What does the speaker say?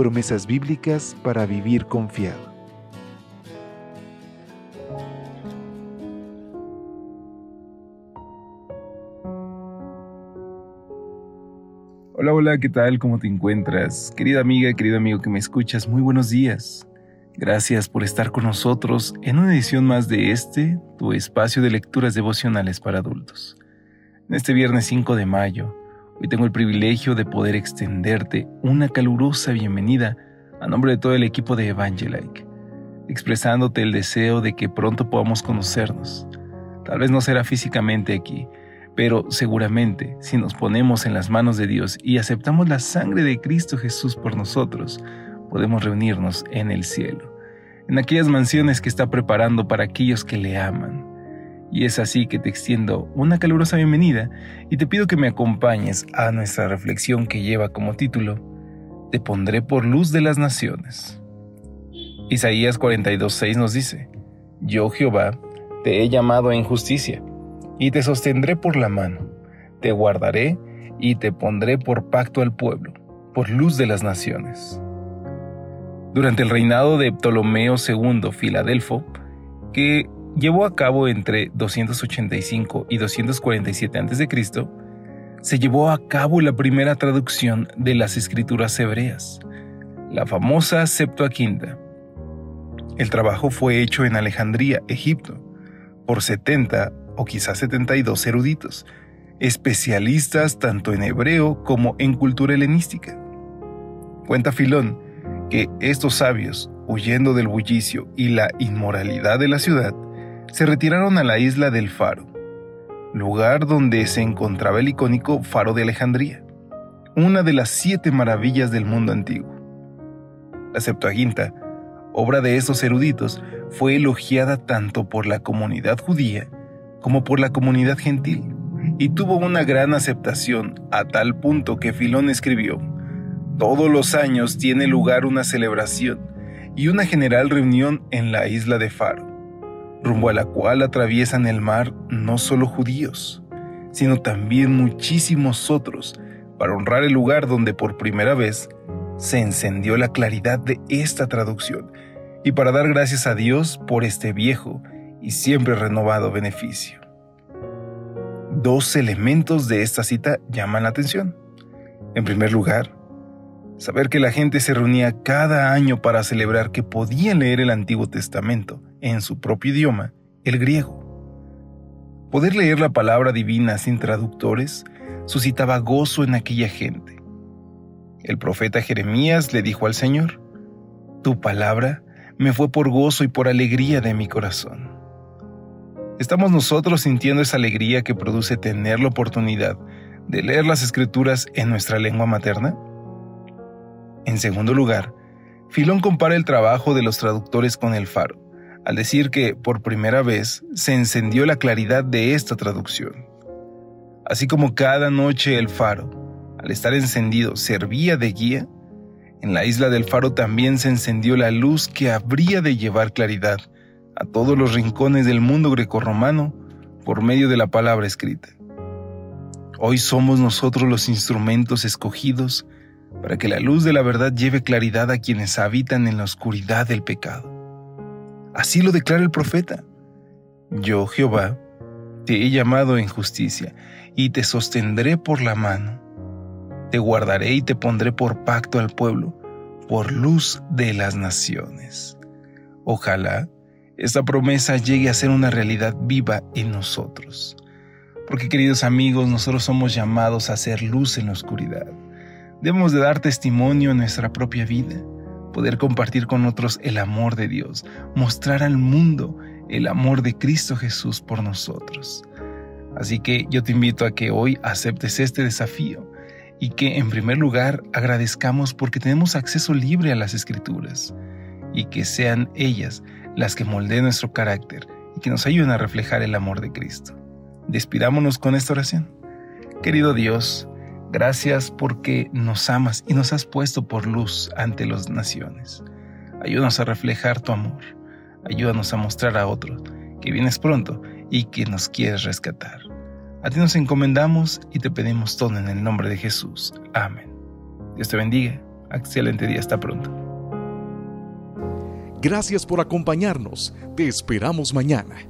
Promesas bíblicas para vivir confiado. Hola, hola, ¿qué tal? ¿Cómo te encuentras? Querida amiga, querido amigo que me escuchas, muy buenos días. Gracias por estar con nosotros en una edición más de este, tu espacio de lecturas devocionales para adultos. En este viernes 5 de mayo, hoy tengo el privilegio de poder extenderte una calurosa bienvenida a nombre de todo el equipo de Evangelike, expresándote el deseo de que pronto podamos conocernos. Tal vez no será físicamente aquí, pero seguramente, si nos ponemos en las manos de Dios y aceptamos la sangre de Cristo Jesús por nosotros, podemos reunirnos en el cielo, en aquellas mansiones que está preparando para aquellos que le aman. Y es así que te extiendo una calurosa bienvenida y te pido que me acompañes a nuestra reflexión que lleva como título, Te pondré por luz de las naciones. Isaías 42.6 nos dice, Yo Jehová, te he llamado en justicia y te sostendré por la mano, te guardaré y te pondré por pacto al pueblo, por luz de las naciones. Durante el reinado de Ptolomeo II Filadelfo, que llevó a cabo entre 285 y 247 a.C., se llevó a cabo la primera traducción de las escrituras hebreas, la famosa Septuaginta. El trabajo fue hecho en Alejandría, Egipto, por 70 o quizás 72 eruditos, especialistas tanto en hebreo como en cultura helenística. Cuenta Filón que estos sabios, huyendo del bullicio y la inmoralidad de la ciudad, se retiraron a la isla del Faro, lugar donde se encontraba el icónico Faro de Alejandría, una de las siete maravillas del mundo antiguo. La Septuaginta, obra de estos eruditos, fue elogiada tanto por la comunidad judía como por la comunidad gentil, y tuvo una gran aceptación a tal punto que Filón escribió, todos los años tiene lugar una celebración y una general reunión en la isla de Faro, rumbo a la cual atraviesan el mar no solo judíos, sino también muchísimos otros, para honrar el lugar donde por primera vez se encendió la claridad de esta traducción y para dar gracias a Dios por este viejo y siempre renovado beneficio. Dos elementos de esta cita llaman la atención. En primer lugar, saber que la gente se reunía cada año para celebrar que podían leer el Antiguo Testamento en su propio idioma, el griego. Poder leer la palabra divina sin traductores suscitaba gozo en aquella gente. El profeta Jeremías le dijo al Señor, Tu palabra me fue por gozo y por alegría de mi corazón. ¿Estamos nosotros sintiendo esa alegría que produce tener la oportunidad de leer las escrituras en nuestra lengua materna? En segundo lugar, Filón compara el trabajo de los traductores con el faro, al decir que por primera vez se encendió la claridad de esta traducción. Así como cada noche el faro, al estar encendido, servía de guía, en la isla del faro también se encendió la luz que habría de llevar claridad a todos los rincones del mundo grecorromano por medio de la palabra escrita. Hoy somos nosotros los instrumentos escogidos para que la luz de la verdad lleve claridad a quienes habitan en la oscuridad del pecado. Así lo declara el profeta. Yo, Jehová, te he llamado en justicia y te sostendré por la mano. Te guardaré y te pondré por pacto al pueblo, por luz de las naciones. Ojalá esta promesa llegue a ser una realidad viva en nosotros. Porque queridos amigos, nosotros somos llamados a hacer luz en la oscuridad. Debemos de dar testimonio en nuestra propia vida, poder compartir con otros el amor de Dios, mostrar al mundo el amor de Cristo Jesús por nosotros. Así que yo te invito a que hoy aceptes este desafío y que en primer lugar agradezcamos porque tenemos acceso libre a las escrituras y que sean ellas las que moldeen nuestro carácter y que nos ayuden a reflejar el amor de Cristo. Despidámonos con esta oración. Querido Dios, gracias porque nos amas y nos has puesto por luz ante las naciones. Ayúdanos a reflejar tu amor. Ayúdanos a mostrar a otros que vienes pronto y que nos quieres rescatar. A ti nos encomendamos y te pedimos todo en el nombre de Jesús. Amén. Dios te bendiga. Excelente día. Hasta pronto. Gracias por acompañarnos. Te esperamos mañana.